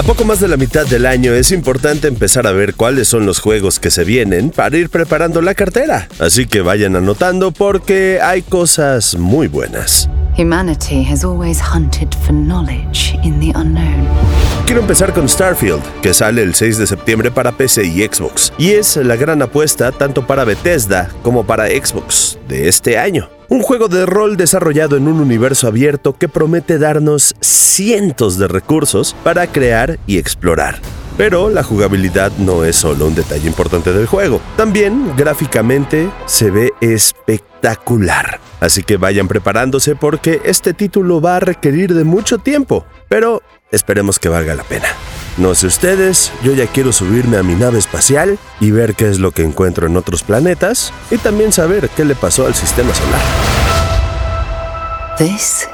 A poco más de la mitad del año es importante empezar a ver cuáles son los juegos que se vienen para ir preparando la cartera. Así que vayan anotando porque hay cosas muy buenas. Humanity has always hunted for knowledge in the unknown. Quiero empezar con Starfield, que sale el 6 de septiembre para PC y Xbox, y es la gran apuesta tanto para Bethesda como para Xbox de este año. Un juego de rol desarrollado en un universo abierto que promete darnos cientos de recursos para crear y explorar. Pero la jugabilidad no es solo un detalle importante del juego. También gráficamente se ve espectacular. Así que vayan preparándose porque este título va a requerir de mucho tiempo. Pero esperemos que valga la pena. No sé ustedes, yo ya quiero subirme a mi nave espacial y ver qué es lo que encuentro en otros planetas y también saber qué le pasó al sistema solar. This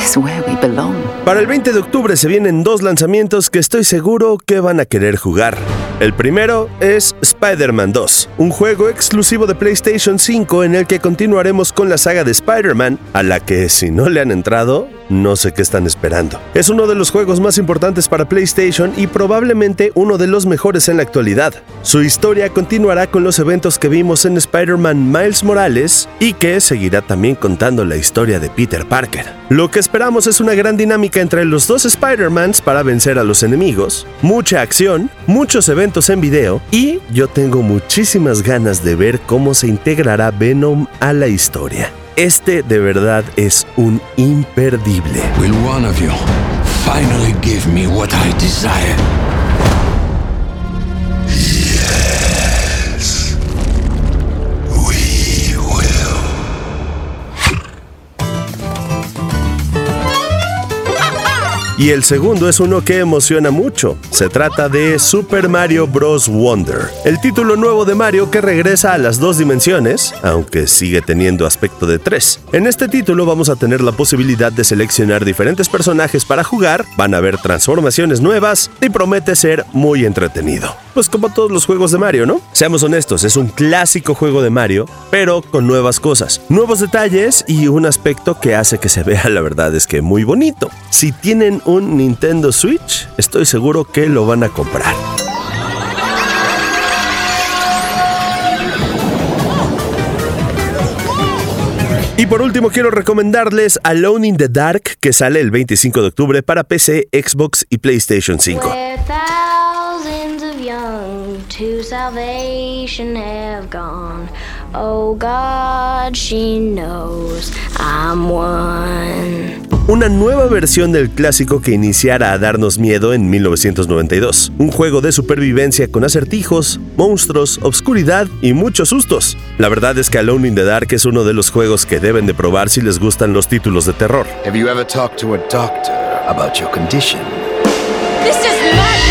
is where we belong. Para el 20 de octubre se vienen dos lanzamientos que estoy seguro que van a querer jugar. El primero es Spider-Man 2, un juego exclusivo de PlayStation 5 en el que continuaremos con la saga de Spider-Man, a la que si no le han entrado, no sé qué están esperando. Es uno de los juegos más importantes para PlayStation y probablemente uno de los mejores en la actualidad. Su historia continuará con los eventos que vimos en Spider-Man Miles Morales y que seguirá también contando la historia de Peter Parker. Lo que esperamos es una gran dinámica entre los dos Spider-Mans para vencer a los enemigos, mucha acción, muchos eventos en video y yo tengo muchísimas ganas de ver cómo se integrará Venom a la historia. Este de verdad es un imperdible. Will one of you finally give me what I desire? Y el segundo es uno que emociona mucho. Se trata de Super Mario Bros. Wonder, el título nuevo de Mario que regresa a las dos dimensiones, aunque sigue teniendo aspecto de tres. En este título vamos a tener la posibilidad de seleccionar diferentes personajes para jugar, van a haber transformaciones nuevas y promete ser muy entretenido. Pues como todos los juegos de Mario, ¿no? Seamos honestos, es un clásico juego de Mario, pero con nuevas cosas, nuevos detalles y un aspecto que hace que se vea la verdad es que muy bonito. Si tienen un Nintendo Switch, estoy seguro que lo van a comprar. Y por último quiero recomendarles Alone in the Dark que sale el 25 de octubre para PC, Xbox y PlayStation 5. Salvation have gone. Oh God, she knows I'm one. Una nueva versión del clásico que iniciara a darnos miedo en 1992. Un juego de supervivencia con acertijos, monstruos, obscuridad y muchos sustos. La verdad es que Alone in the Dark es uno de los juegos que deben de probar si les gustan los títulos de terror. Have you ever talked to a doctor about your condition? This is madness!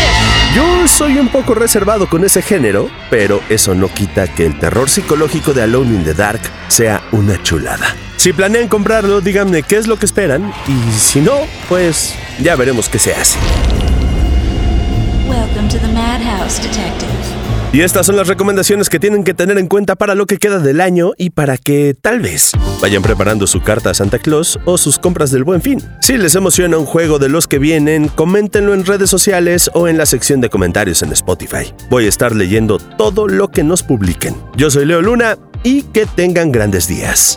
Yo soy un poco reservado con ese género, pero eso no quita que el terror psicológico de Alone in the Dark sea una chulada. Si planean comprarlo, díganme qué es lo que esperan y si no, pues ya veremos qué se hace. Welcome to the Madhouse, Detective. Y estas son las recomendaciones que tienen que tener en cuenta para lo que queda del año y para que tal vez vayan preparando su carta a Santa Claus o sus compras del buen fin. Si les emociona un juego de los que vienen, coméntenlo en redes sociales o en la sección de comentarios en Spotify. Voy a estar leyendo todo lo que nos publiquen. Yo soy Leo Luna y que tengan grandes días.